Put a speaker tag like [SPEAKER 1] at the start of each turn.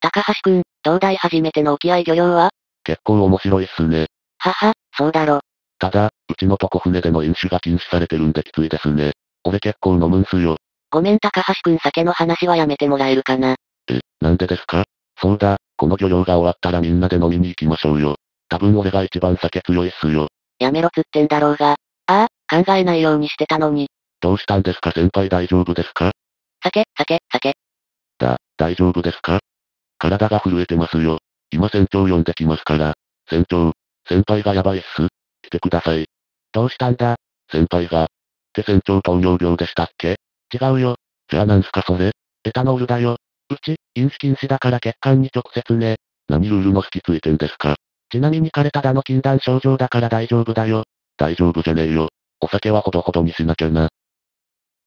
[SPEAKER 1] 高橋くん、東大初めての沖合漁業は？
[SPEAKER 2] 結構面白いっすね。
[SPEAKER 1] はは、そうだろ。
[SPEAKER 2] ただ、うちのとこ船での飲酒が禁止されてるんできついですね。俺結構飲むんすよ。
[SPEAKER 1] ごめん高橋くん酒の話はやめてもらえるかな。
[SPEAKER 2] え、なんでですか？そうだ、この漁業が終わったらみんなで飲みに行きましょうよ。多分俺が一番酒強いっすよ。
[SPEAKER 1] やめろつってんだろうが。ああ、考えないようにしてたのに。
[SPEAKER 2] どうしたんですか？先輩大丈夫ですか？
[SPEAKER 1] 酒、酒、酒。
[SPEAKER 2] だ、大丈夫ですか？体が震えてますよ。今船長呼んできますから。船長、先輩がやばいっす。来てください。
[SPEAKER 1] どうしたんだ？
[SPEAKER 2] 先輩が。って船長糖尿病でしたっけ？
[SPEAKER 1] 違うよ。
[SPEAKER 2] じゃあなんすかそれ？
[SPEAKER 1] エタノールだよ。うち、飲酒禁止だから血管に直接ね。
[SPEAKER 2] 何ルールの引きついてんですか？
[SPEAKER 1] ちなみに彼ただの禁断症状だから大丈夫だよ。
[SPEAKER 2] 大丈夫じゃねえよ。お酒はほどほどにしなきゃな。